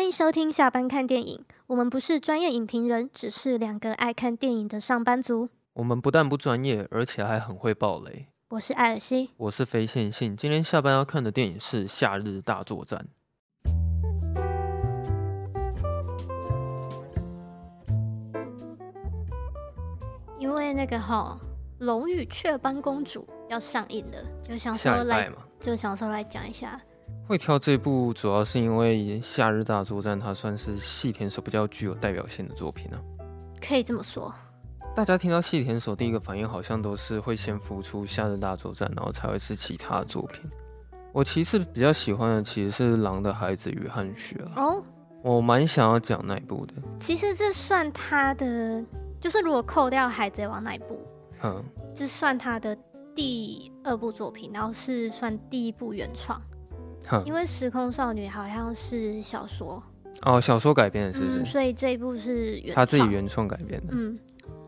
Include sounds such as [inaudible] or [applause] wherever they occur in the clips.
欢迎收听下班看电影。我们不是专业影评人，只是两个爱看电影的上班族。我们不但不专业，而且还很会爆雷。我是艾尔西，我是非线性。今天下班要看的电影是《夏日大作战》。因为那个哈《龙与雀斑公主》要上映了，就想说来，就想说来讲一下。会挑这部，主要是因为《夏日大作战》它算是细田守比较具有代表性的作品呢、啊。可以这么说。大家听到细田守第一个反应好像都是会先浮出《夏日大作战》，然后才会是其他的作品。我其次比较喜欢的其实是《狼的孩子与汗血》啊。哦。我蛮想要讲那一部的。其实这算他的，就是如果扣掉《海贼王》那一部，嗯，就算他的第二部作品，然后是算第一部原创。因为《时空少女》好像是小说哦，小说改编的是不是？嗯，所以这一部是他自己原创改编的。嗯，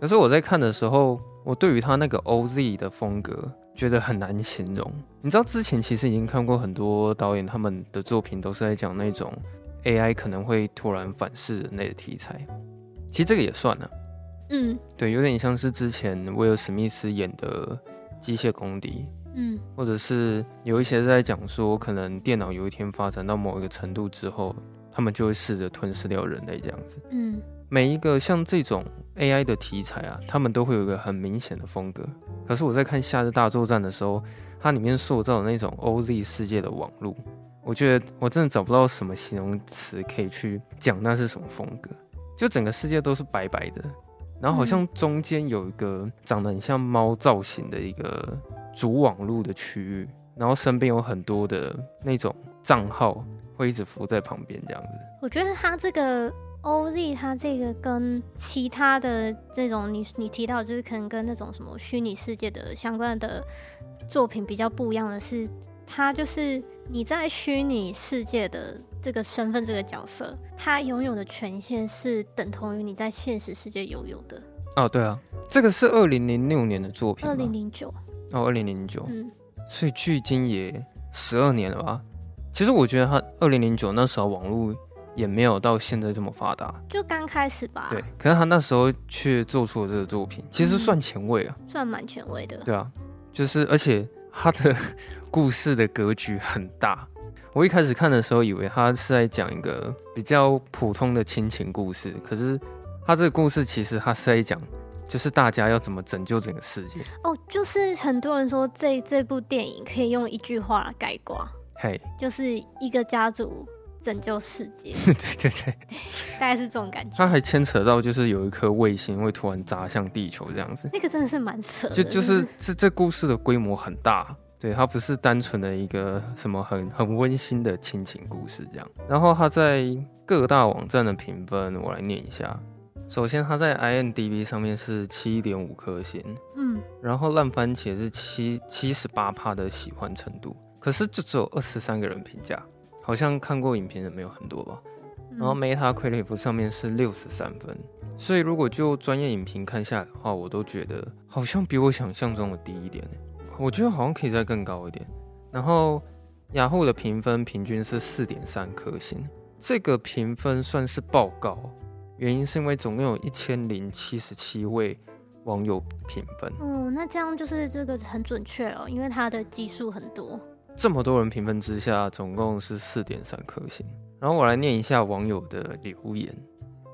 可是我在看的时候，我对于他那个 OZ 的风格觉得很难形容。你知道之前其实已经看过很多导演他们的作品，都是在讲那种 AI 可能会突然反噬人类的题材。其实这个也算了。嗯，对，有点像是之前威尔史密斯演的《机械公敌》。嗯，或者是有一些在讲说，可能电脑有一天发展到某一个程度之后，他们就会试着吞噬掉人类这样子。嗯，每一个像这种 AI 的题材啊，他们都会有一个很明显的风格。可是我在看《夏日大作战》的时候，它里面塑造的那种 OZ 世界的网络，我觉得我真的找不到什么形容词可以去讲那是什么风格。就整个世界都是白白的，然后好像中间有一个长得很像猫造型的一个。主网络的区域，然后身边有很多的那种账号会一直浮在旁边，这样子。我觉得他这个 OZ，他这个跟其他的这种你你提到，就是可能跟那种什么虚拟世界的相关的作品比较不一样的是，他就是你在虚拟世界的这个身份、这个角色，他拥有的权限是等同于你在现实世界拥有的。哦，对啊，这个是二零零六年的作品，二零零九。哦，二零零九，嗯，所以距今也十二年了吧？其实我觉得他二零零九那时候网络也没有到现在这么发达，就刚开始吧。对，可是他那时候却做出了这个作品，其实算前卫啊，嗯、算蛮前卫的。对啊，就是而且他的 [laughs] 故事的格局很大。我一开始看的时候以为他是在讲一个比较普通的亲情故事，可是他这个故事其实他是在讲。就是大家要怎么拯救整个世界哦，就是很多人说这这部电影可以用一句话来概括，嘿，就是一个家族拯救世界，[laughs] 对对对，对，大概是这种感觉。它还牵扯到就是有一颗卫星会突然砸向地球这样子，那个真的是蛮扯的，就就是这这故事的规模很大，对，它不是单纯的一个什么很很温馨的亲情故事这样。然后它在各大网站的评分，我来念一下。首先，它在 IMDB 上面是七点五颗星，嗯，然后烂番茄是七七十八趴的喜欢程度，可是就只有二十三个人评价，好像看过影片的没有很多吧。然后 Metacritic 上面是六十三分，所以如果就专业影评看下来的话，我都觉得好像比我想象中的低一点，我觉得好像可以再更高一点。然后雅虎的评分平均是四点三颗星，这个评分算是爆高。原因是因为总共有一千零七十七位网友评分。哦，那这样就是这个很准确哦，因为它的基数很多。这么多人评分之下，总共是四点三颗星。然后我来念一下网友的留言，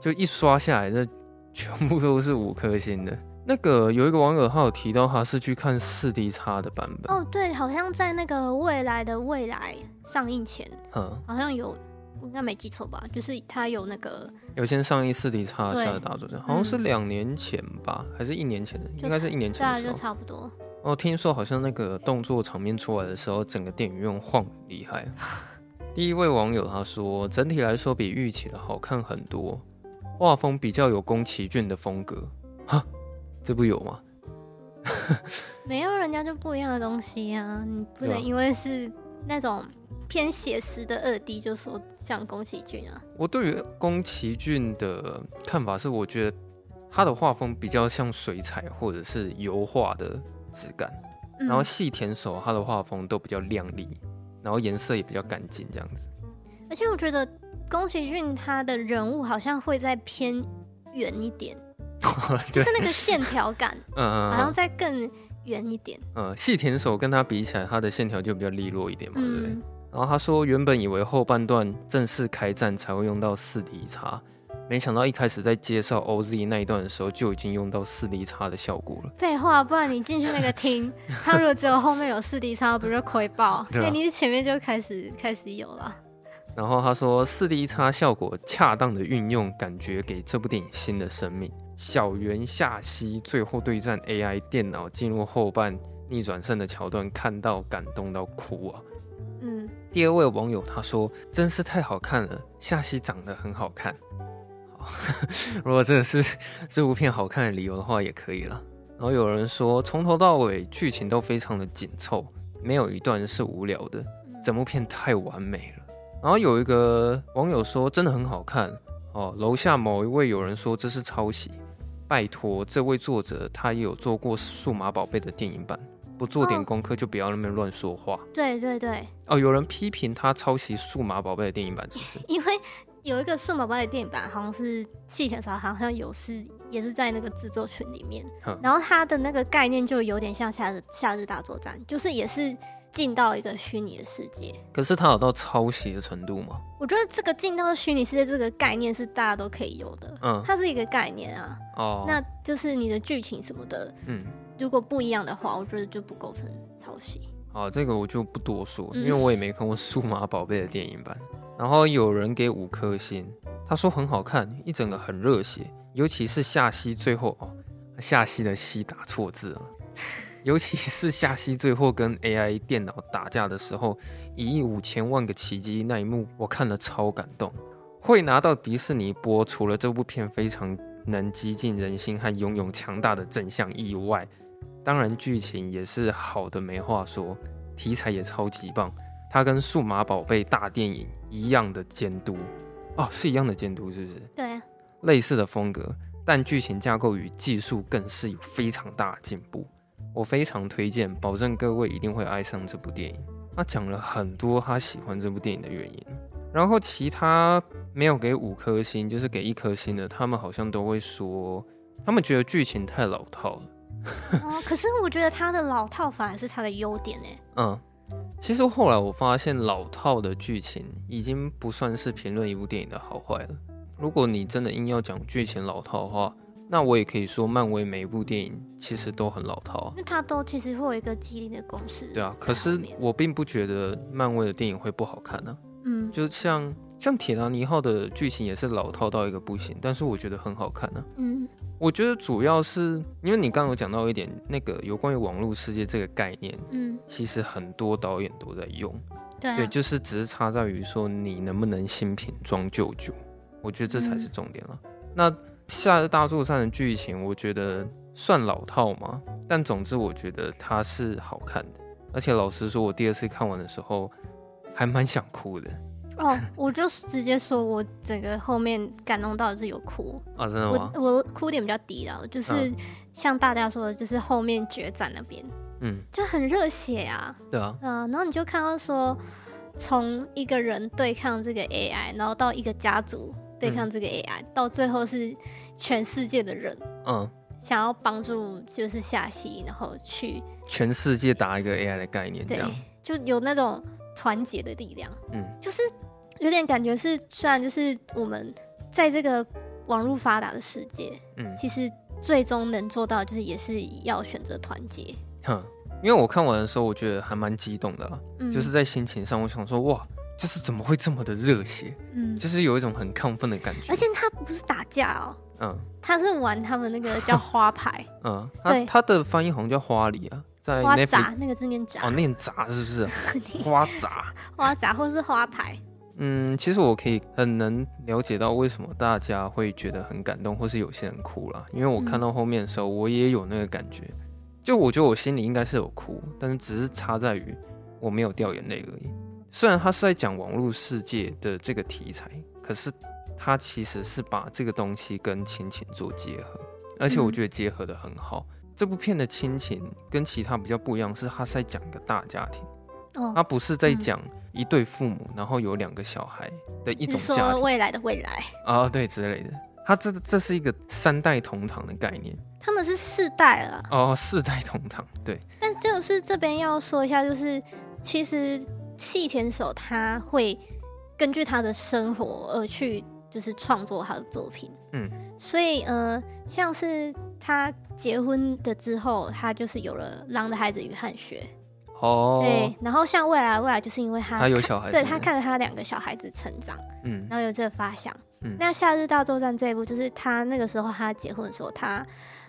就一刷下来，这全部都是五颗星的。那个有一个网友他有提到，他是去看四 D 叉的版本。哦，对，好像在那个未来的未来上映前，嗯，好像有。应该没记错吧？就是他有那个有先上一四 D 叉下的大作战，好像是两年前吧，嗯、还是一年前的？应该是一年前。对啊，就差不多。哦，听说好像那个动作场面出来的时候，整个电影院晃很厉害。[laughs] 第一位网友他说，整体来说比预期的好看很多，画风比较有宫崎骏的风格。哈，这不有吗？[laughs] 没有，人家就不一样的东西呀、啊，你不能因为是那种。偏写实的二 D，就说像宫崎骏啊。我对于宫崎骏的看法是，我觉得他的画风比较像水彩或者是油画的质感，嗯、然后细田守他的画风都比较亮丽，然后颜色也比较干净这样子。而且我觉得宫崎骏他的人物好像会再偏圆一点，[laughs] 就是那个线条感，[laughs] 嗯，好像再更圆一点。嗯，细田守跟他比起来，他的线条就比较利落一点嘛，对不对？然后他说，原本以为后半段正式开战才会用到四 D 叉。没想到一开始在介绍 OZ 那一段的时候就已经用到四 D 叉的效果了。废话，不然你进去那个厅，[laughs] 他如果只有后面有四 D 叉，不是亏爆？[laughs] 对、啊，你前面就开始开始有了。然后他说，四 D 叉效果恰当的运用，感觉给这部电影新的生命。小圆夏希最后对战 AI 电脑进入后半逆转胜的桥段，看到感动到哭啊。嗯。第二位网友他说，真是太好看了，夏希长得很好看。好 [laughs] 如果这是这部片好看的理由的话，也可以了。然后有人说，从头到尾剧情都非常的紧凑，没有一段是无聊的，整部片太完美了。然后有一个网友说，真的很好看哦。楼下某一位有人说这是抄袭，拜托，这位作者他也有做过数码宝贝的电影版，不做点功课就不要那边乱说话。对对对。哦，有人批评他抄袭数码宝贝的电影版，是不是？[laughs] 因为。有一个数码宝贝的电影版，好像是气田守，好像有是也是在那个制作群里面。然后他的那个概念就有点像夏日夏日大作战，就是也是进到一个虚拟的世界。可是他有到抄袭的程度吗？我觉得这个进到虚拟世界这个概念是大家都可以有的。嗯，它是一个概念啊。哦，那就是你的剧情什么的，嗯，如果不一样的话，我觉得就不构成抄袭。好，这个我就不多说，因为我也没看过数码宝贝的电影版。然后有人给五颗星，他说很好看，一整个很热血，尤其是夏希最后哦，夏希的希打错字了，[laughs] 尤其是夏希最后跟 AI 电脑打架的时候，一亿五千万个奇迹那一幕，我看了超感动。会拿到迪士尼播，除了这部片非常能激进人心和拥有强大的正向意外，当然剧情也是好的没话说，题材也超级棒。它跟数码宝贝大电影一样的监督哦，是一样的监督，是不是？对啊，类似的风格，但剧情架构与技术更是有非常大的进步。我非常推荐，保证各位一定会爱上这部电影。他讲了很多他喜欢这部电影的原因，然后其他没有给五颗星，就是给一颗星的，他们好像都会说，他们觉得剧情太老套了。[laughs] 哦，可是我觉得他的老套反而是他的优点呢。嗯。其实后来我发现，老套的剧情已经不算是评论一部电影的好坏了。如果你真的硬要讲剧情老套的话，那我也可以说，漫威每一部电影其实都很老套啊。那它都其实会有一个既定的公式。对啊，可是我并不觉得漫威的电影会不好看呢。嗯，就像像铁达尼号的剧情也是老套到一个不行，但是我觉得很好看呢。嗯。我觉得主要是因为你刚刚有讲到一点，那个有关于网络世界这个概念，嗯，其实很多导演都在用，对，对，就是只是差在于说你能不能新瓶装旧酒，我觉得这才是重点了。嗯、那夏日大作战的剧情，我觉得算老套嘛，但总之我觉得它是好看的，而且老实说，我第二次看完的时候还蛮想哭的。哦，我就直接说，我整个后面感动到的是有哭啊，真的吗？我我哭点比较低了，就是像大家说的，就是后面决战那边，嗯，就很热血啊，对啊，嗯，然后你就看到说，从一个人对抗这个 AI，然后到一个家族对抗这个 AI，、嗯、到最后是全世界的人，嗯，想要帮助就是夏希，然后去全世界打一个 AI 的概念，对，就有那种团结的力量，嗯，就是。有点感觉是，虽然就是我们在这个网络发达的世界，嗯，其实最终能做到就是也是要选择团结。哼，因为我看完的时候，我觉得还蛮激动的就是在心情上，我想说，哇，就是怎么会这么的热血？嗯，就是有一种很亢奋的感觉。而且他不是打架哦，嗯，他是玩他们那个叫花牌，[laughs] 嗯，对，他的翻译好像叫花里啊，在花札那个字念札，哦，念札是不是？[laughs] 花札，花札或是花牌。嗯，其实我可以很能了解到为什么大家会觉得很感动，或是有些人哭了。因为我看到后面的时候，我也有那个感觉。就我觉得我心里应该是有哭，但是只是差在于我没有掉眼泪而已。虽然他是在讲网络世界的这个题材，可是他其实是把这个东西跟亲情做结合，而且我觉得结合的很好。这部片的亲情跟其他比较不一样，是他是在讲一个大家庭，他不是在讲。一对父母，然后有两个小孩的一种家庭。说未来的未来啊、哦，对之类的。他这这是一个三代同堂的概念。他们是四代了。哦，四代同堂，对。但就是这边要说一下，就是其实细田守他会根据他的生活而去，就是创作他的作品。嗯。所以，呃，像是他结婚的之后，他就是有了《狼的孩子与汗血》。哦，对，然后像未来未来，就是因为他他有小孩，对他看着他两个小孩子成长，嗯，然后有这个发想，嗯，那《夏日大作战》这一部，就是他那个时候他结婚的时候，他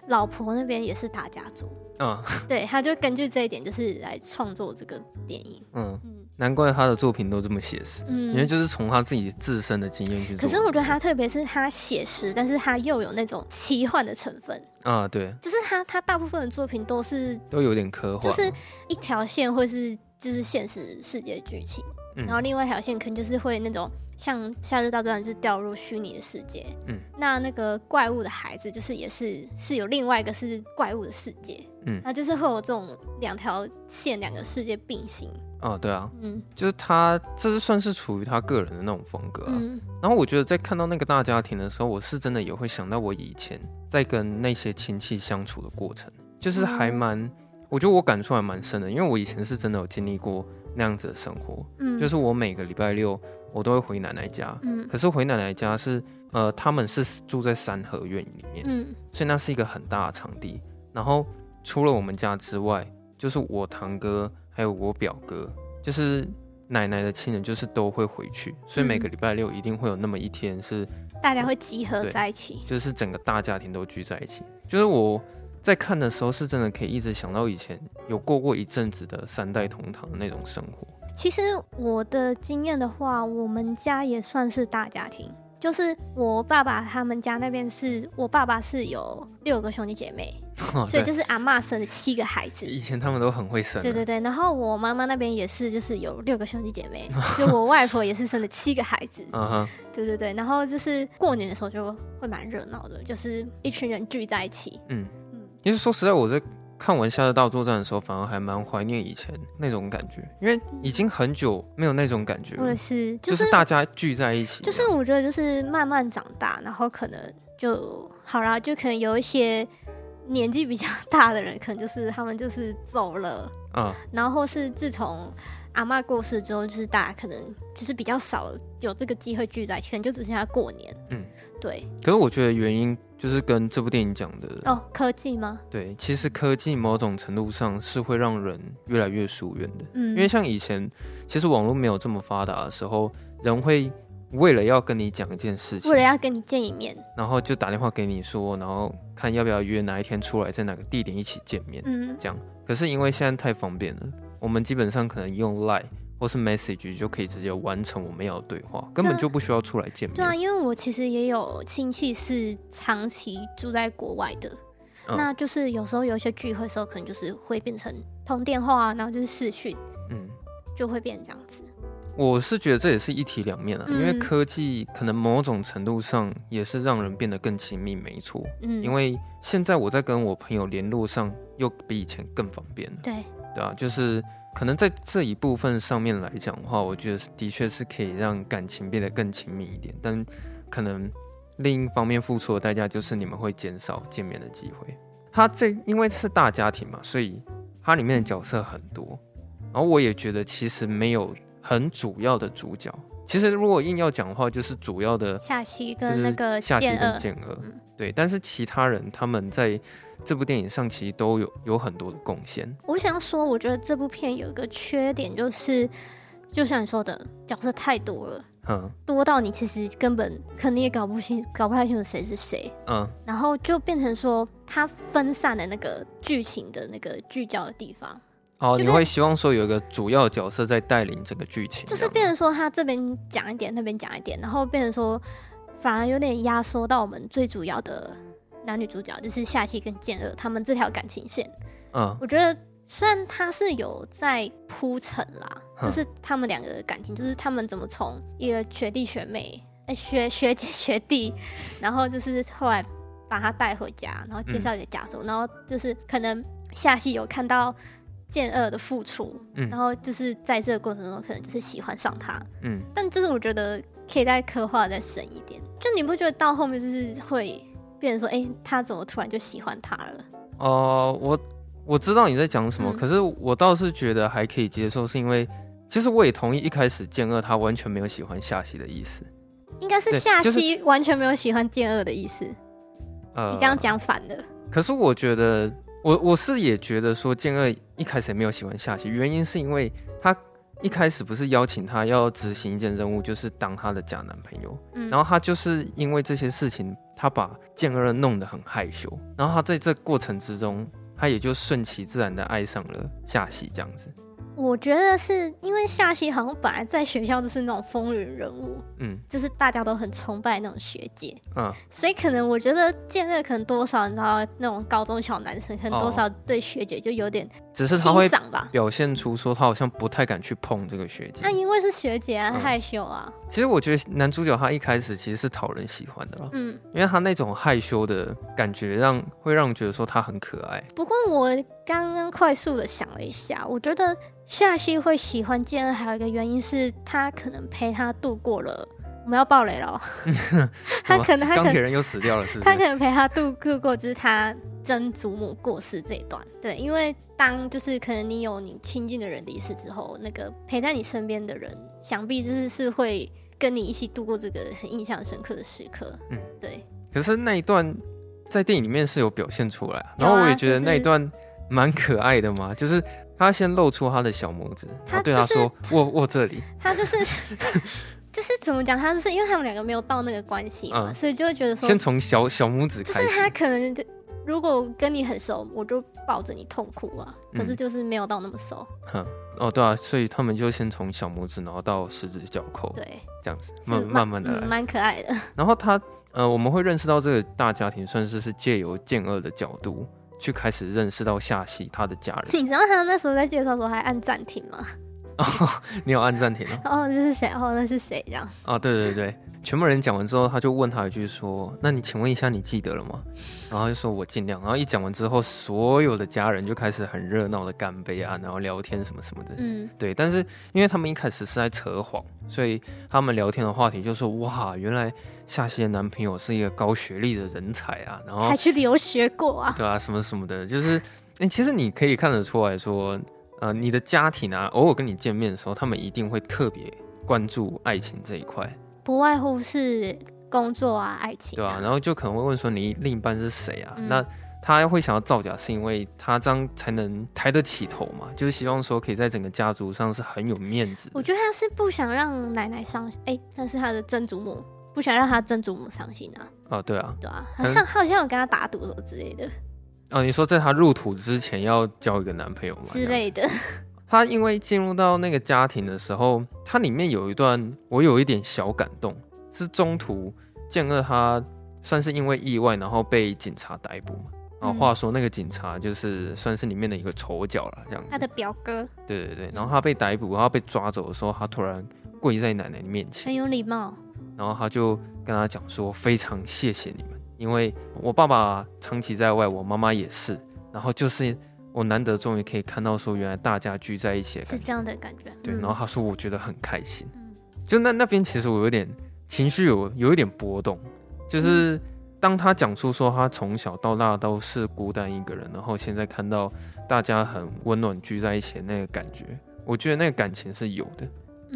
老婆那边也是大家族，嗯，[laughs] 对，他就根据这一点，就是来创作这个电影，嗯。嗯。难怪他的作品都这么写实，嗯，因为就是从他自己自身的经验去做。可是我觉得他特别是他写实，但是他又有那种奇幻的成分啊，对，就是他他大部分的作品都是都有点科幻，就是一条线会是就是现实世界剧情，嗯，然后另外一条线可能就是会那种像《夏日大作战》就是掉入虚拟的世界，嗯，那那个怪物的孩子就是也是是有另外一个是怪物的世界，嗯，那就是会有这种两条线两个世界并行。哦，对啊，嗯，就是他，这是算是属于他个人的那种风格啊。嗯，然后我觉得在看到那个大家庭的时候，我是真的也会想到我以前在跟那些亲戚相处的过程，就是还蛮，嗯，我觉得我感触还蛮深的，因为我以前是真的有经历过那样子的生活。嗯，就是我每个礼拜六我都会回奶奶家，嗯，可是回奶奶家是，呃，他们是住在三合院里面，嗯，所以那是一个很大的场地。然后除了我们家之外，就是我堂哥。还有我表哥，就是奶奶的亲人，就是都会回去，所以每个礼拜六一定会有那么一天是大家会集合在一起，就是整个大家庭都聚在一起。就是我在看的时候，是真的可以一直想到以前有过过一阵子的三代同堂的那种生活。其实我的经验的话，我们家也算是大家庭。就是我爸爸他们家那边是我爸爸是有六个兄弟姐妹，[laughs] 哦、所以就是阿妈生了七个孩子。以前他们都很会生。对对对，然后我妈妈那边也是，就是有六个兄弟姐妹，[laughs] 就我外婆也是生了七个孩子。嗯哼，对对对，然后就是过年的时候就会蛮热闹的，就是一群人聚在一起。嗯嗯，其实说实在，我在。看完《夏日大作战》的时候，反而还蛮怀念以前那种感觉，因为已经很久没有那种感觉了。我也是，就是、就是大家聚在一起。就是我觉得，就是慢慢长大，然后可能就好啦，就可能有一些年纪比较大的人，可能就是他们就是走了，嗯，然后是自从阿妈过世之后，就是大家可能就是比较少有这个机会聚在一起，可能就只剩下过年。嗯，对。可是我觉得原因。就是跟这部电影讲的哦，科技吗？对，其实科技某种程度上是会让人越来越疏远的。嗯，因为像以前，其实网络没有这么发达的时候，人会为了要跟你讲一件事情，为了要跟你见一面，然后就打电话给你说，然后看要不要约哪一天出来，在哪个地点一起见面。嗯，这样。可是因为现在太方便了，我们基本上可能用 Line。或是 message 就可以直接完成我们要的对话，根本就不需要出来见面。对啊，因为我其实也有亲戚是长期住在国外的，嗯、那就是有时候有一些聚会的时候，可能就是会变成通电话，然后就是视讯，嗯，就会变成这样子。我是觉得这也是一体两面啊，嗯、因为科技可能某种程度上也是让人变得更亲密，没错。嗯，因为现在我在跟我朋友联络上又比以前更方便了。对，对啊，就是。可能在这一部分上面来讲的话，我觉得的确是可以让感情变得更亲密一点。但可能另一方面付出的代价就是你们会减少见面的机会。他这因为是大家庭嘛，所以它里面的角色很多。然后我也觉得其实没有很主要的主角。其实如果硬要讲的话，就是主要的夏曦跟那个夏曦，跟剑娥，嗯，对。但是其他人他们在。这部电影上其实都有有很多的贡献。我想说，我觉得这部片有一个缺点，就是就像你说的，角色太多了，嗯，多到你其实根本可能也搞不清、搞不太清楚谁是谁，嗯，然后就变成说，它分散了那个剧情的那个聚焦的地方。哦，你会希望说有一个主要角色在带领整个剧情，就是变成说他这边讲一点，那边讲一点，然后变成说反而有点压缩到我们最主要的。男女主角就是夏希跟剑二，他们这条感情线，嗯，我觉得虽然他是有在铺陈啦，嗯、就是他们两个的感情，就是他们怎么从一个学弟学妹，哎、欸，学学姐学弟，然后就是后来把他带回家，然后介绍给家属，嗯、然后就是可能夏希有看到健二的付出，嗯，然后就是在这个过程中可能就是喜欢上他，嗯，但就是我觉得可以再刻画再深一点，就你不觉得到后面就是会变成说，哎、欸，他怎么突然就喜欢他了？哦、呃，我我知道你在讲什么、嗯，可是我倒是觉得还可以接受，是因为其实我也同意一开始健二他完全没有喜欢夏希的意思。应该是夏希完全没有喜欢健二的意思，呃，你这样讲反了。可是我觉得，我我是也觉得说健二一开始也没有喜欢夏希，原因是因为他一开始不是邀请他要执行一件任务，就是当他的假男朋友，嗯，然后他就是因为这些事情，他把健二弄得很害羞，然后他在这过程之中，他也就顺其自然的爱上了夏希这样子。我觉得是因为夏曦好像本来在学校就是那种风云人物，嗯，就是大家都很崇拜那种学姐，嗯，所以可能我觉得健二可能多少你知道那种高中小男生，可能多少对学姐就有点只是他会表现出说他好像不太敢去碰这个学姐，他因为是学姐啊，害羞啊。其实我觉得男主角他一开始其实是讨人喜欢的吧，嗯，因为他那种害羞的感觉让会让人觉得说他很可爱。不过我刚刚快速的想了一下，我觉得。夏希会喜欢建恩，还有一个原因是他可能陪他度过了，我们要爆雷了。[laughs] 他可能他钢铁人又死掉了，是不是？他可能陪他度过就是他曾祖母过世这一段。对，因为当就是可能你有你亲近的人离世之后，那个陪在你身边的人，想必就是是会跟你一起度过这个很印象深刻的时刻。嗯，对。可是那一段在电影里面是有表现出来，然后我也觉得那一段蛮可爱的嘛，就是。他先露出他的小拇指，他对他说：“握握这里。”他就是 [laughs] [laughs] 就是怎么讲？他就是因为他们两个没有到那个关系嘛、嗯，所以就会觉得说，先从小小拇指开始。就是他可能如果跟你很熟，我就抱着你痛哭啊。可是就是没有到那么熟。哼、嗯，哦，对啊，所以他们就先从小拇指，然后到食指交扣，对，这样子慢慢慢的来，蛮、嗯、可爱的。[laughs] 然后他呃，我们会认识到这个大家庭，算是是借由健二的角度。去开始认识到夏希他的家人。你知道他那时候在介绍的时候还按暂停吗？哦，[laughs] 你有按暂停哦。哦，这是谁？哦，那是谁？这样。哦，对对对，全部人讲完之后，他就问他一句说：“那你请问一下，你记得了吗？”然后就说：“我尽量。”然后一讲完之后，所有的家人就开始很热闹的干杯啊，然后聊天什么什么的。嗯，对。但是因为他们一开始是在扯谎，所以他们聊天的话题就说：“哇，原来。”夏曦的男朋友是一个高学历的人才啊，然后还去留学过啊，对啊，什么什么的，就是，哎、欸，其实你可以看得出来说，呃，你的家庭啊，偶尔跟你见面的时候，他们一定会特别关注爱情这一块，不外乎是工作啊，爱情啊，对啊，然后就可能会问说你另一半是谁啊、嗯？那他会想要造假，是因为他这样才能抬得起头嘛，就是希望说可以在整个家族上是很有面子。我觉得他是不想让奶奶伤心，哎、欸，那是他的曾祖母。不想让他曾祖母伤心啊！哦，对啊，对啊，好像他好像有跟他打赌什么之类的。哦，你说在他入土之前要交一个男朋友吗？之类的。他因为进入到那个家庭的时候，他里面有一段我有一点小感动，是中途健二他算是因为意外，然后被警察逮捕嘛。然后话说那个警察就是算是里面的一个丑角了，这样子。他的表哥。对对对，然后他被逮捕，然后被抓走的时候，他突然跪在奶奶面前，很有礼貌。然后他就跟他讲说：“非常谢谢你们，因为我爸爸长期在外，我妈妈也是。然后就是我难得终于可以看到说，原来大家聚在一起是这样的感觉。对，然后他说我觉得很开心。就那那边其实我有点情绪有有一点波动，就是当他讲出说他从小到大都是孤单一个人，然后现在看到大家很温暖聚在一起的那个感觉，我觉得那个感情是有的。”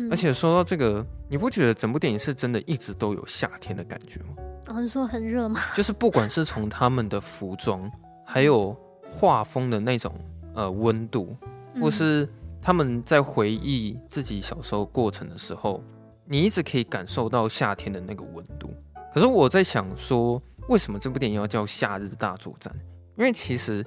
而且说到这个，你不觉得整部电影是真的一直都有夏天的感觉吗？哦，你说很热吗？就是不管是从他们的服装，还有画风的那种呃温度，或是他们在回忆自己小时候过程的时候，你一直可以感受到夏天的那个温度。可是我在想说，为什么这部电影要叫《夏日大作战》？因为其实。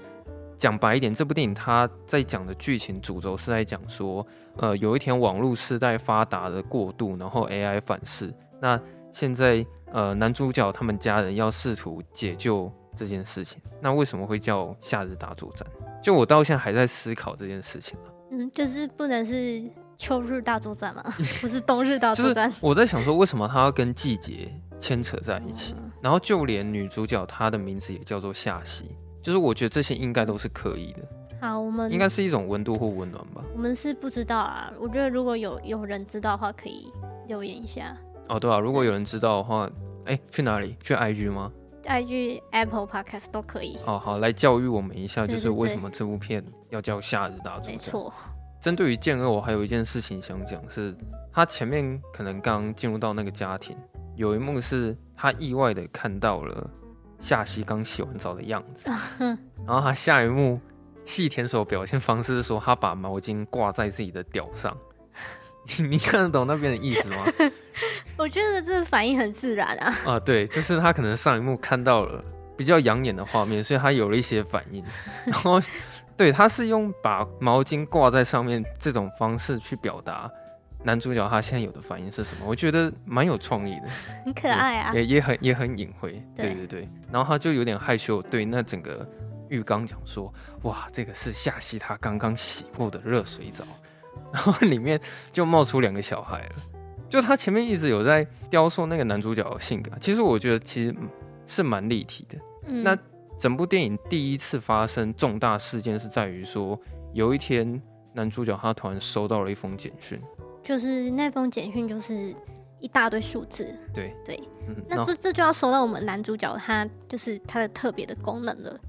讲白一点，这部电影它在讲的剧情主轴是在讲说，呃，有一天网络时代发达的过度，然后 AI 反噬。那现在，呃，男主角他们家人要试图解救这件事情。那为什么会叫夏日大作战？就我到现在还在思考这件事情。嗯，就是不能是秋日大作战吗？[laughs] 不是冬日大作战。就是我在想说，为什么它要跟季节牵扯在一起？然后就连女主角她的名字也叫做夏希。就是我觉得这些应该都是可以的，好，我们应该是一种温度或温暖吧。我们是不知道啊，我觉得如果有有人知道的话，可以留言一下。哦，对啊，如果有人知道的话，哎，去哪里？去 IG 吗？IG、Apple Podcast 都可以。好好来教育我们一下，就是为什么这部片要叫《夏日大作战》？没错。针对于剑二，我还有一件事情想讲，是他前面可能刚进入到那个家庭，有一幕是他意外的看到了夏希刚洗完澡的样子，[laughs] 然后他下一幕细田守表现方式是说他把毛巾挂在自己的屌上，你 [laughs] 你看得懂那边的意思吗？[laughs] 我觉得这个反应很自然啊。啊，对，就是他可能上一幕看到了比较养眼的画面，所以他有了一些反应，[laughs] 然后。对，他是用把毛巾挂在上面这种方式去表达男主角他现在有的反应是什么，我觉得蛮有创意的，很可爱啊，也也很也很隐晦，对对对。然后他就有点害羞，对那整个浴缸讲说：“哇，这个是夏希他刚刚洗过的热水澡。”然后里面就冒出两个小孩了，就他前面一直有在雕塑那个男主角的性格，其实我觉得其实是蛮立体的。嗯、那。整部电影第一次发生重大事件是在于说，有一天男主角他突然收到了一封简讯，就是那封简讯就是一大堆数字。对对，嗯、那这这就要说到我们男主角他就是他的特别的功能了。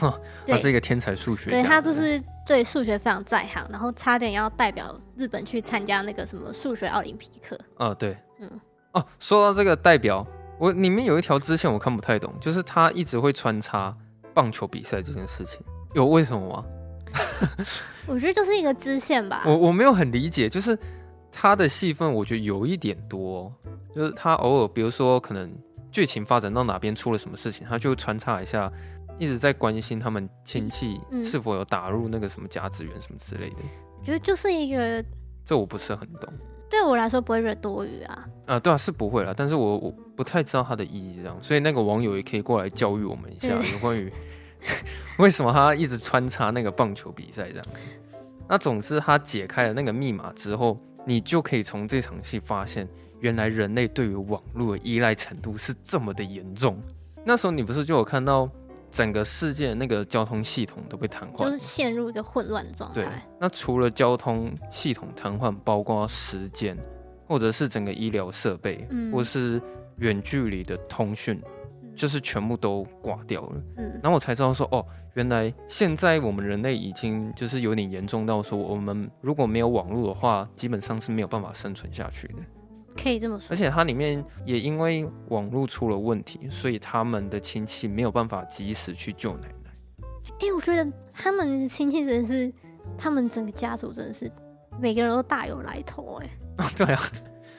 [laughs] 他是一个天才数学家，对，他就是对数学非常在行，然后差点要代表日本去参加那个什么数学奥林匹克。啊，对，嗯，哦，说到这个代表。我里面有一条支线我看不太懂，就是他一直会穿插棒球比赛这件事情，有为什么吗？[laughs] 我觉得就是一个支线吧。我我没有很理解，就是他的戏份我觉得有一点多，就是他偶尔比如说可能剧情发展到哪边出了什么事情，他就穿插一下，一直在关心他们亲戚是否有打入那个什么甲子园什么之类的。我觉得就是一个，这我不是很懂。对我来说不会觉得多余啊，啊，对啊，是不会啦，但是我我不太知道它的意义，这样，所以那个网友也可以过来教育我们一下，有关于 [laughs] 为什么他一直穿插那个棒球比赛这样子。那总之，他解开了那个密码之后，你就可以从这场戏发现，原来人类对于网络的依赖程度是这么的严重。那时候你不是就有看到？整个世界那个交通系统都被瘫痪，就是陷入一个混乱的状态。对，那除了交通系统瘫痪，包括时间，或者是整个医疗设备，嗯，或是远距离的通讯，嗯，就是全部都挂掉了。嗯，然后我才知道说，哦，原来现在我们人类已经就是有点严重到说，我们如果没有网络的话，基本上是没有办法生存下去的。可以这么说，而且它里面也因为网络出了问题，所以他们的亲戚没有办法及时去救奶奶。哎、欸，我觉得他们的亲戚真的是，他们整个家族真的是每个人都大有来头。哎，[laughs] 哦，对啊，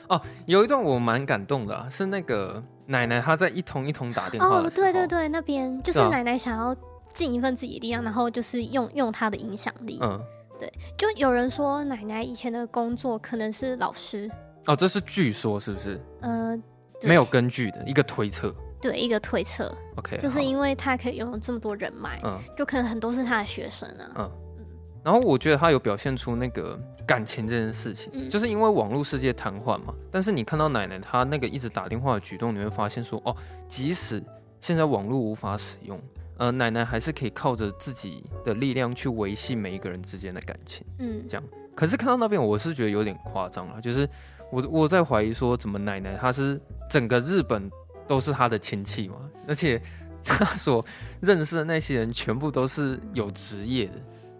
哦，有一段我蛮感动的，啊，是那个奶奶她在一通一通打电话。哦，对对对，那边就是奶奶想要尽一份自己的力量，然后就是用用她的影响力。嗯，对，就有人说奶奶以前的工作可能是老师。哦，这是据说是不是？呃，没有根据的一个推测。对，一个推测。OK，就是因为他可以拥有这么多人脉，嗯，就可能很多是他的学生啊。嗯嗯。然后我觉得他有表现出那个感情这件事情，嗯、就是因为网络世界瘫痪嘛。但是你看到奶奶她那个一直打电话的举动，你会发现说，哦，即使现在网络无法使用，呃，奶奶还是可以靠着自己的力量去维系每一个人之间的感情。嗯，这样。可是看到那边，我是觉得有点夸张了，就是。我我在怀疑说，怎么奶奶她是整个日本都是她的亲戚嘛？而且她所认识的那些人全部都是有职业的。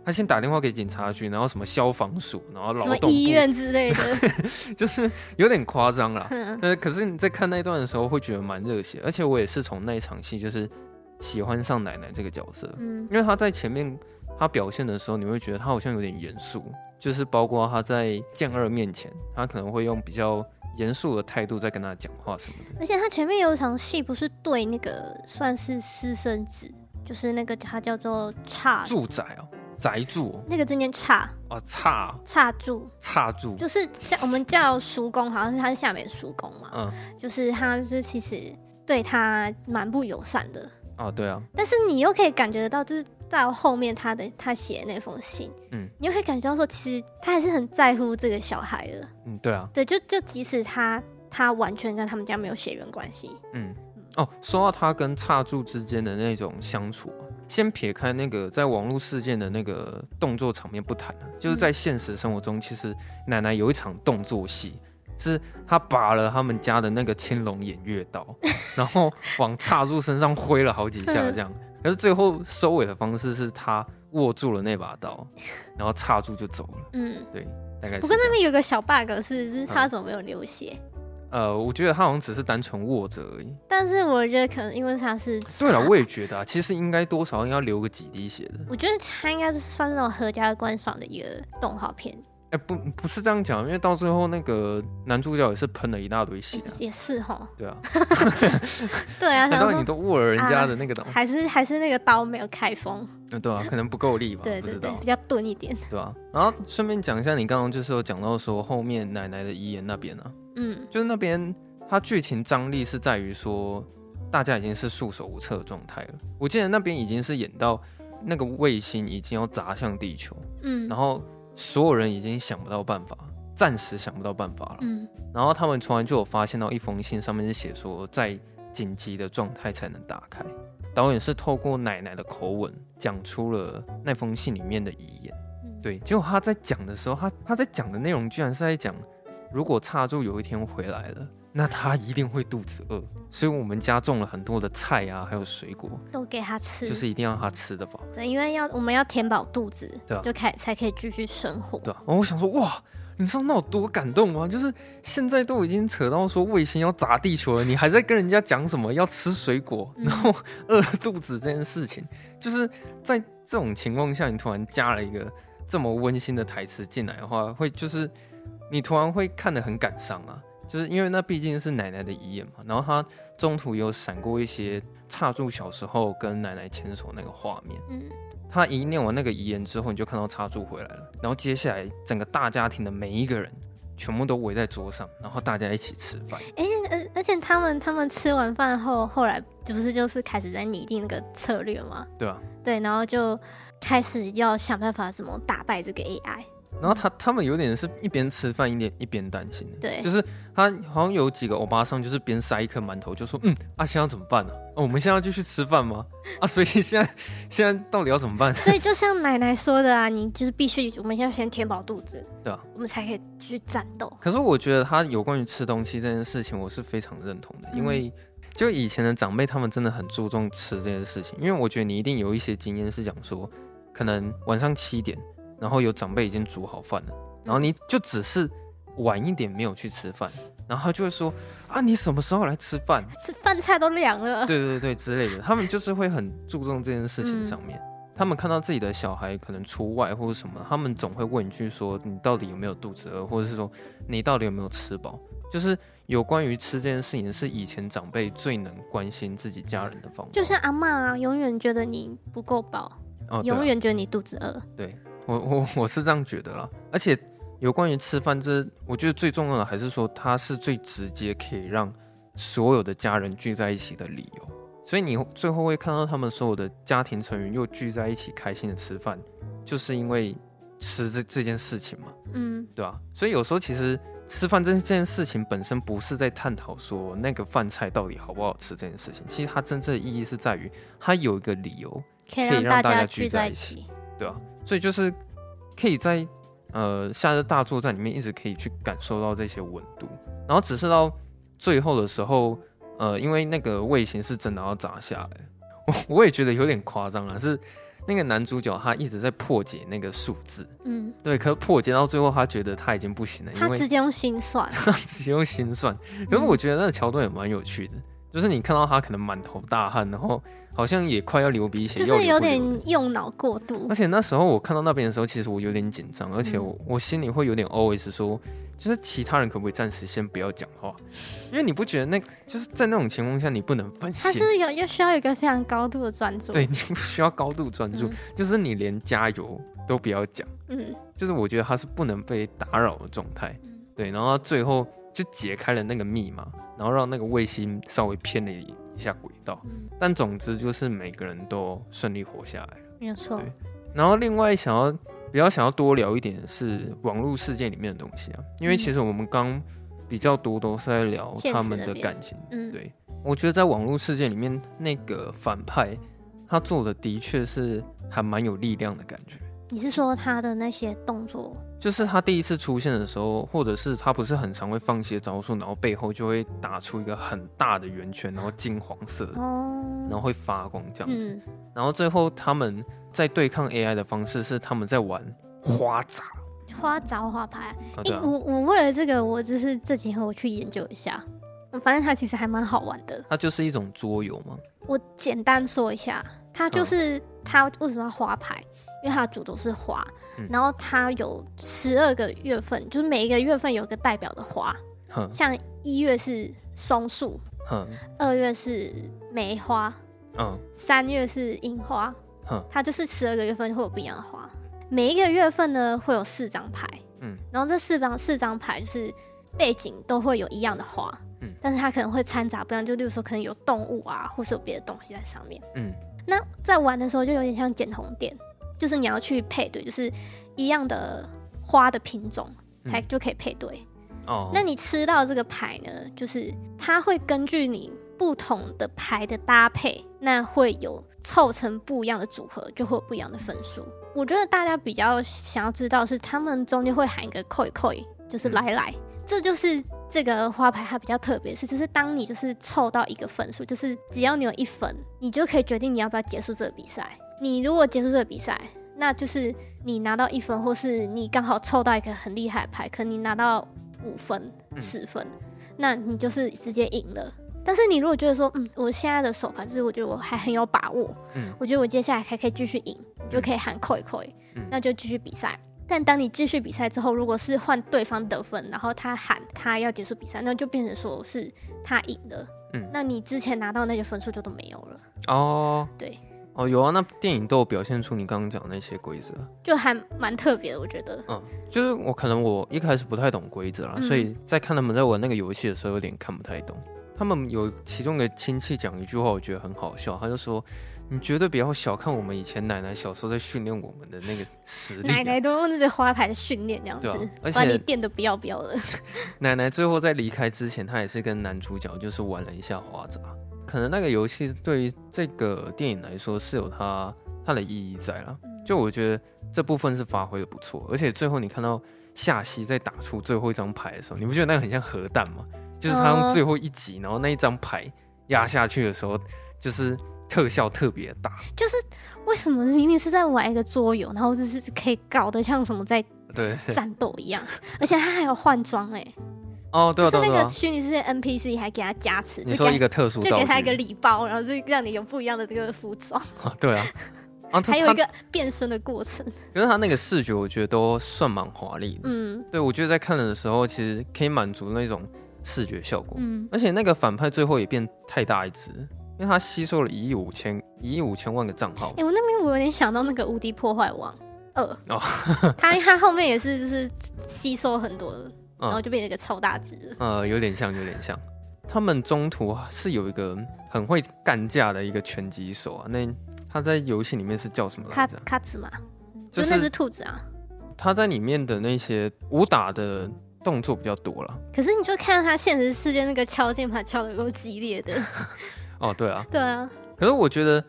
她先打电话给警察局，然后什么消防署，然后劳动医院之类的，就是有点夸张啦。呃，可是你在看那一段的时候，会觉得蛮热血。而且我也是从那一场戏，就是喜欢上奶奶这个角色。嗯，因为她在前面她表现的时候，你会觉得他好像有点严肃。就是包括他在剑二面前，他可能会用比较严肃的态度在跟他讲话什么的。而且他前面有一场戏，不是对那个算是私生子，就是那个他叫做差住宅哦，宅住。那个字念差哦，差差住差住，就是像我们叫叔公，好像是他是下面的叔公嘛。嗯，就是他就是其实对他蛮不友善的。哦，对啊。但是你又可以感觉得到，就是。到后面他的他写的那封信，嗯，你会感觉到说，其实他还是很在乎这个小孩的，嗯，对啊，对，就就即使他他完全跟他们家没有血缘关系，嗯，哦，说到他跟差柱之间的那种相处，先撇开那个在网络事件的那个动作场面不谈，就是在现实生活中，其实奶奶有一场动作戏，是她拔了他们家的那个青龙偃月刀，然后往碴柱身上挥了好几下，[laughs] 这样。可是最后收尾的方式是他握住了那把刀，[laughs] 然后插住就走了。嗯，对，大概是。不过那边有个小 bug 是，是他怎么没有流血？嗯呃，我觉得他好像只是单纯握着而已。但是我觉得可能因为他是……对了，我也觉得啊，其实应该多少应该流个几滴血的。我觉得他应该是算那种合家观赏的一个动画片。哎、欸，不，不是这样讲，因为到最后那个男主角也是喷了一大堆血。也是哈。对啊。[laughs] 对啊。[laughs] 难道你都握了人家的那个刀？还是还是那个刀没有开封？嗯，对啊，可能不够力吧。对对对，不知道，比较钝一点。对啊。然后顺便讲一下，你刚刚就是有讲到说后面奶奶的遗言那边啊，嗯，就是那边。它剧情张力是在于说，大家已经是束手无策的状态了。我记得那边已经是演到那个卫星已经要砸向地球，嗯，然后所有人已经想不到办法，暂时想不到办法了，嗯，然后他们突然就有发现到一封信，上面是写说在紧急的状态才能打开。导演是透过奶奶的口吻讲出了那封信里面的遗言，嗯，对，结果他在讲的时候，他他在讲的内容居然是在讲，如果岔住有一天回来了。那他一定会肚子饿，所以我们家种了很多的菜啊，还有水果，都给他吃，就是一定要他吃得饱。对，因为要我们要填饱肚子，对啊，就开才可以继续生活。对啊，然后我想说，哇，你知道那有多感动吗？就是现在都已经扯到说卫星要砸地球了，你还在跟人家讲什么要吃水果，然后饿了肚子这件事情，嗯、就是在这种情况下，你突然加了一个这么温馨的台词进来的话，会就是你突然会看得很感伤啊。就是因为那毕竟是奶奶的遗言嘛，然后他中途有闪过一些碴柱小时候跟奶奶牵手那个画面。嗯，他一念完那个遗言之后，你就看到碴柱回来了，然后接下来整个大家庭的每一个人全部都围在桌上，然后大家一起吃饭。而且而而且他们他们吃完饭后，后来不是就是开始在拟定那个策略吗？对啊，对，然后就开始要想办法怎么打败这个 AI。然后他他们有点是一边吃饭一边一边担心，对，就是他好像有几个欧巴桑，就是边塞一颗馒头，就说嗯啊，现在要怎么办呢？啊？哦，我们现在要继续吃饭吗？啊，所以 [laughs] 现在现在到底要怎么办？所以就像奶奶说的啊，你就是必须我们要先填饱肚子，对啊，我们才可以去战斗。可是我觉得他有关于吃东西这件事情，我是非常认同的，因为就以前的长辈他们真的很注重吃这件事情，因为我觉得你一定有一些经验是讲说，可能晚上七点。然后有长辈已经煮好饭了，然后你就只是晚一点没有去吃饭，然后他就会说啊，你什么时候来吃饭？[laughs] 这饭菜都凉了。对对对之类的，他们就是会很注重这件事情上面。嗯、他们看到自己的小孩可能出外或者什么，他们总会问一句说，你到底有没有肚子饿，或者是说你到底有没有吃饱？就是有关于吃这件事情，是以前长辈最能关心自己家人的方法。就像阿妈啊，永远觉得你不够饱，哦，永远觉得你肚子饿。对。我我我是这样觉得啦，而且有关于吃饭这，我觉得最重要的还是说，它是最直接可以让所有的家人聚在一起的理由。所以你最后会看到他们所有的家庭成员又聚在一起开心的吃饭，就是因为吃这这件事情嘛，嗯，对吧？所以有时候其实吃饭这这件事情本身不是在探讨说那个饭菜到底好不好吃这件事情，其实它真正的意义是在于它有一个理由可以让大家聚在一起，对吧？所以就是可以在呃夏日大作战里面一直可以去感受到这些温度，然后只是到最后的时候，呃，因为那个卫星是真的要砸下来，[laughs] 我我也觉得有点夸张啊。是那个男主角他一直在破解那个数字，嗯，对，可是破解到最后他觉得他已经不行了，他直接用心算，他直接用心算。因为我觉得那个桥段也蛮有趣的，就是你看到他可能满头大汗，然后。好像也快要流鼻血，就是有点用脑过度。而且那时候我看到那边的时候，其实我有点紧张，而且我我心里会有点 always 说，就是其他人可不可以暂时先不要讲话？因为你不觉得那就是在那种情况下你不能分心？他是有又需要有一个非常高度的专注。对，你需要高度专注，嗯、就是你连加油都不要讲。嗯，就是我觉得他是不能被打扰的状态。嗯、对，然后最后就解开了那个密码，然后让那个卫星稍微偏了一。一下轨道，嗯、但总之就是每个人都顺利活下来了，没有错。然后另外想要比较想要多聊一点的是网络世界里面的东西啊，因为其实我们刚比较多都是在聊他们的感情，嗯、对。我觉得在网络世界里面，那个反派他做的的确是还蛮有力量的感觉。你是说他的那些动作？就是他第一次出现的时候，或者是他不是很常会放一些招数，然后背后就会打出一个很大的圆圈，然后金黄色，哦，然后会发光这样子。嗯、然后最后他们在对抗 AI 的方式是他们在玩花砸。花札花牌，我我为了这个，我只是这几天我去研究一下，反正它其实还蛮好玩的。它就是一种桌游吗？我简单说一下，它就是它为什么要花牌？因为它的主轴是花，嗯、然后它有十二个月份，就是每一个月份有个代表的花。嗯、像一月是松树，嗯、二月是梅花，嗯、三月是樱花，嗯、它就是十二个月份会有不一样的花。每一个月份呢，会有四张牌，嗯，然后这四张四张牌就是背景都会有一样的花，嗯，但是它可能会掺杂不一样，就例如说可能有动物啊，或是有别的东西在上面，嗯，那在玩的时候就有点像捡红点，就是你要去配对，就是一样的花的品种才就可以配对，哦，那你吃到这个牌呢，就是它会根据你不同的牌的搭配，那会有凑成不一样的组合，就会有不一样的分数。我觉得大家比较想要知道是他们中间会喊一个 “koi koi”，就是来来，嗯、这就是这个花牌它比较特别是，就是当你就是凑到一个分数，就是只要你有一分，你就可以决定你要不要结束这个比赛。你如果结束这个比赛，那就是你拿到一分，或是你刚好凑到一个很厉害的牌，可能你拿到五分、十分，嗯、那你就是直接赢了。但是你如果觉得说，嗯，我现在的手牌就是我觉得我还很有把握，嗯，我觉得我接下来还可以继续赢，你就可以喊扣一扣，嗯，那就继续比赛。但当你继续比赛之后，如果是换对方得分，然后他喊他要结束比赛，那就变成说是他赢了，嗯，那你之前拿到那些分数就都没有了。哦，对，哦，有啊，那电影都有表现出你刚刚讲的那些规则，就还蛮特别的，我觉得。嗯，就是我可能我一开始不太懂规则啦，嗯，所以在看他们在玩那个游戏的时候，有点看不太懂。他们有其中的亲戚讲一句话，我觉得很好笑。他就说：“你绝对不要小看我们以前奶奶小时候在训练我们的那个实力啊。”奶奶都用那些花牌训练这样子，啊、而且把你电得不要不要的。[laughs] 奶奶最后在离开之前，她也是跟男主角就是玩了一下花札。可能那个游戏对于这个电影来说是有它它的意义在了。就我觉得这部分是发挥的不错，而且最后你看到夏希在打出最后一张牌的时候，你不觉得那个很像核弹吗？就是他用最后一集，然后那一张牌压下去的时候，就是特效特别大。就是为什么明明是在玩一个桌游，然后就是可以搞得像什么在对 [laughs] 战斗一样，而且他还有换装哎。哦，对，就是那个虚拟世界 NPC 还给他加持，你说一个特殊，就给他一个礼包，然后就让你有不一样的这个服装。[laughs] 对啊，[laughs] 还有一个变身的过程。可是他那个视觉，我觉得都算蛮华丽的。嗯，对，我觉得在看的时候，其实可以满足那种。视觉效果，嗯，而且那个反派最后也变太大一只，因为他吸收了一亿五千一亿五千万个账号。哎、欸，我那边我有点想到那个无敌破坏王二哦，他他后面也是就是吸收很多，然后就变成一个超大只。呃，有点像，有点像。他们中途是有一个很会干架的一个拳击手啊，那他在游戏里面是叫什么来着？卡子嘛，就是那只兔子啊。他在里面的那些武打的。动作比较多了，可是你就看到他现实世界那个敲键盘敲的够激烈的。[laughs] 哦，对啊，对啊。可是我觉得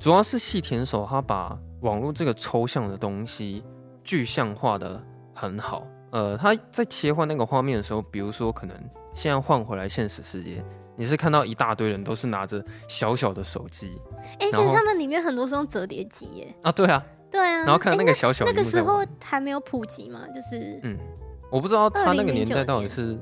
主要是细田守他把网络这个抽象的东西具象化的很好。呃，他在切换那个画面的时候，比如说可能现在换回来现实世界，你是看到一大堆人都是拿着小小的手机，哎、欸，其实他们里面很多是用折叠机耶。啊，对啊，对啊。然后看那个小小、欸、那，那个时候还没有普及嘛，就是嗯。我不知道他那个年代到底是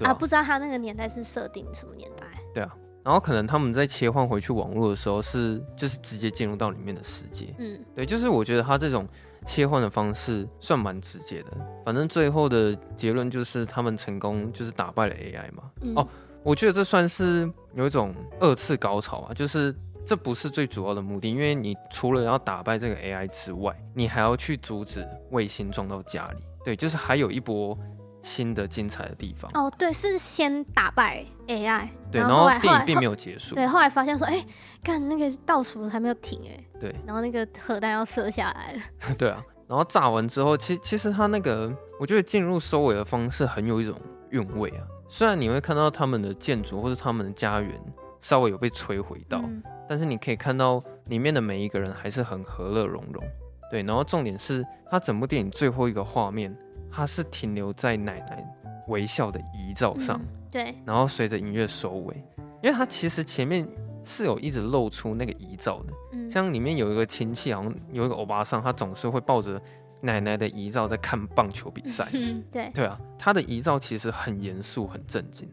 啊，不知道他那个年代是设定什么年代。对啊，然后可能他们在切换回去网络的时候，是就是直接进入到里面的世界。嗯，对，就是我觉得他这种切换的方式算蛮直接的。反正最后的结论就是他们成功就是打败了 AI 嘛。嗯、哦，我觉得这算是有一种二次高潮啊，就是这不是最主要的目的，因为你除了要打败这个 AI 之外，你还要去阻止卫星撞到家里。对，就是还有一波新的精彩的地方哦。对，是先打败 AI，对，然后，电影并没有结束。对，后来发现说，哎，看那个倒数还没有停，哎，对，然后那个核弹要射下来了。[laughs] 对啊，然后炸完之后，其其实他那个，我觉得进入收尾的方式很有一种韵味啊。虽然你会看到他们的建筑或者他们的家园稍微有被摧毁到，嗯、但是你可以看到里面的每一个人还是很和乐融融。对，然后重点是他整部电影最后一个画面，他是停留在奶奶微笑的遗照上，嗯、对，然后随着音乐收尾，因为他其实前面是有一直露出那个遗照的，嗯、像里面有一个亲戚，好像有一个欧巴桑，他总是会抱着奶奶的遗照在看棒球比赛，嗯，对，对啊，他的遗照其实很严肃、很正经，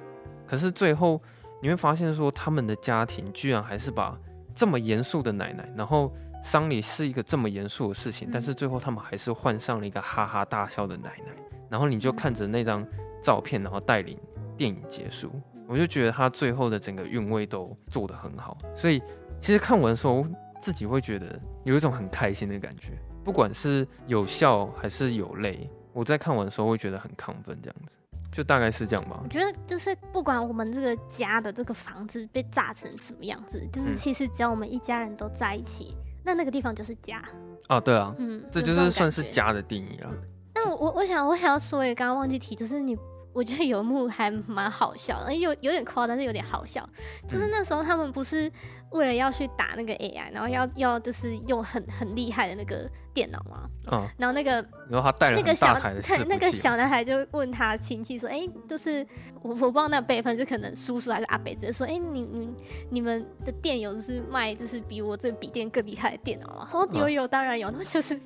可是最后你会发现说，他们的家庭居然还是把这么严肃的奶奶，然后。丧礼是一个这么严肃的事情，嗯、但是最后他们还是换上了一个哈哈大笑的奶奶，然后你就看着那张照片，然后带领电影结束。嗯、我就觉得他最后的整个韵味都做得很好，所以其实看完的时候自己会觉得有一种很开心的感觉，不管是有笑还是有泪，我在看完的时候会觉得很亢奋，这样子。就大概是这样吧。我觉得就是不管我们这个家的这个房子被炸成什么样子，就是其实只要我们一家人都在一起。那那个地方就是家哦，对啊，嗯，这就是算是家的定义了。那我我想我想要说一个，刚刚忘记提，就是你。我觉得有一幕还蛮好笑的，有有点夸张，但是有点好笑。就是那时候他们不是为了要去打那个 AI，然后要要就是用很很厉害的那个电脑嘛。嗯。然后那个，然后他带了那个小那个小男孩就问他亲戚说：“哎、欸，就是我我不知道那个辈分，就可能叔叔还是阿伯，直接说：哎、欸，你你你们的电友就是卖就是比我这笔电更厉害的电脑吗？”说：“有有，当然有。”那就是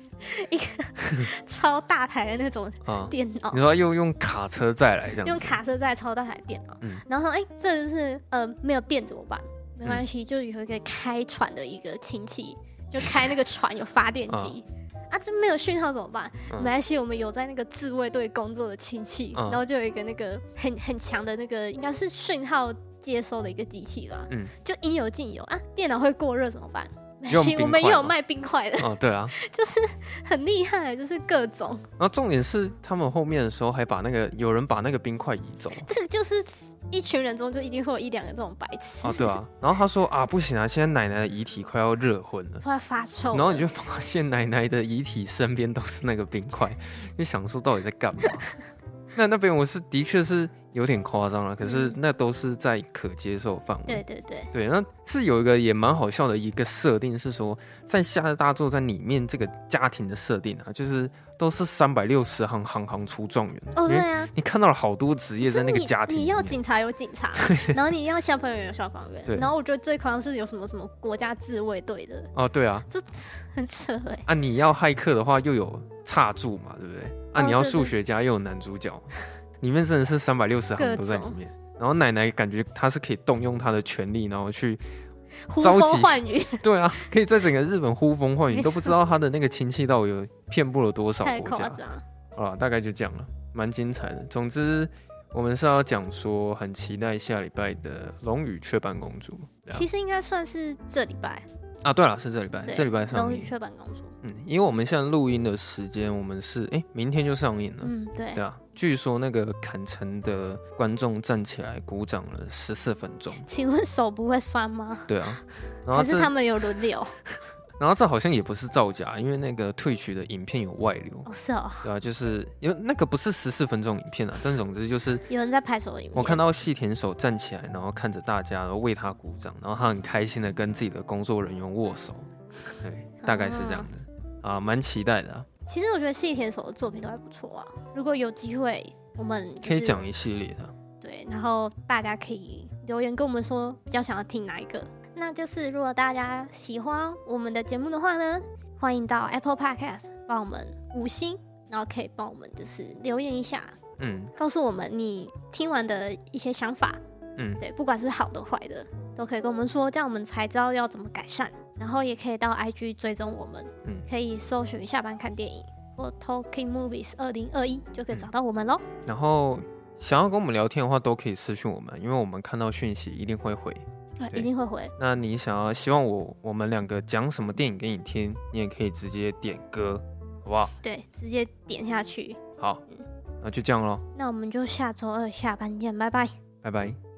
一个 [laughs] 超大台的那种电脑。你说用用卡车载用卡车载超大台电脑，嗯、然后说：“哎、欸，这就是呃没有电怎么办？没关系，嗯、就有一个开船的一个亲戚，就开那个船有发电机、哦、啊，这没有讯号怎么办？嗯、没关系，我们有在那个自卫队工作的亲戚，嗯、然后就有一个那个很很强的那个应该是讯号接收的一个机器吧，嗯，就应有尽有啊。电脑会过热怎么办？”我们也有卖冰块的哦，对啊，[laughs] 就是很厉害，就是各种。然后重点是他们后面的时候还把那个有人把那个冰块移走，这个就是一群人中就一定会有一两个这种白痴啊，对啊。然后他说啊，不行啊，现在奶奶的遗体快要热昏了，[laughs] 快发臭。然后你就发现奶奶的遗体身边都是那个冰块，你想说到底在干嘛？[laughs] 那那边我是的确是。有点夸张了，可是那都是在可接受范围。对对对，对，那是有一个也蛮好笑的一个设定，是说在《夏日大作战》里面这个家庭的设定啊，就是都是三百六十行，行行出状元。哦，对啊，你看到了好多职业在那个家庭。你要警察有警察，[laughs] 然后你要消防员有消防员，然后我觉得最夸张是有什么什么国家自卫队的。哦，对啊，这很扯哎。啊，你要骇客的话又有差柱嘛，对不对？啊，你要数学家又有男主角。里面真的是三百六十行都在里面，然后奶奶感觉她是可以动用她的权力，然后去呼风唤雨。[laughs] 对啊，可以在整个日本呼风唤雨，都不知道她的那个亲戚到底有遍布了多少国家。啊，大概就这样了，蛮精彩的。总之，我们是要讲说很期待下礼拜的《龙与雀斑公主》。其实应该算是这礼拜啊，对了，是这礼拜，对这礼拜上映《龙与雀斑公主》。嗯，因为我们现在录音的时间，我们是哎、欸，明天就上映了。嗯，对，对啊。据说那个坎城的观众站起来鼓掌了十四分钟。请问手不会酸吗？对啊，然后还是他们有轮流。[laughs] 然后这好像也不是造假，因为那个退取的影片有外流。哦，是哦。对啊，就是因为那个不是十四分钟影片啊，但总之就是有人在拍手的影片。我看到细田守站起来，然后看着大家，然后为他鼓掌，然后他很开心的跟自己的工作人员握手。对，大概是这样的。嗯啊，蛮期待的啊。其实我觉得细田守的作品都还不错啊。如果有机会，我们可以讲一系列的。对，然后大家可以留言跟我们说比较想要听哪一个。那就是如果大家喜欢我们的节目的话呢，欢迎到 Apple Podcast 帮我们五星，然后可以帮我们就是留言一下，嗯，告诉我们你听完的一些想法，嗯，对，不管是好的坏的，都可以跟我们说，这样我们才知道要怎么改善。然后也可以到 IG 追踪我们，嗯，可以搜寻下班看电影或 Talking Movies 二零二一就可以找到我们喽。然后想要跟我们聊天的话，都可以私讯我们，因为我们看到讯息一定会回，啊，一定会回。那你想要希望我我们两个讲什么电影给你听，你也可以直接点歌，好不好？对，直接点下去。好，嗯，那就这样喽。那我们就下周二下班见，拜拜，拜拜。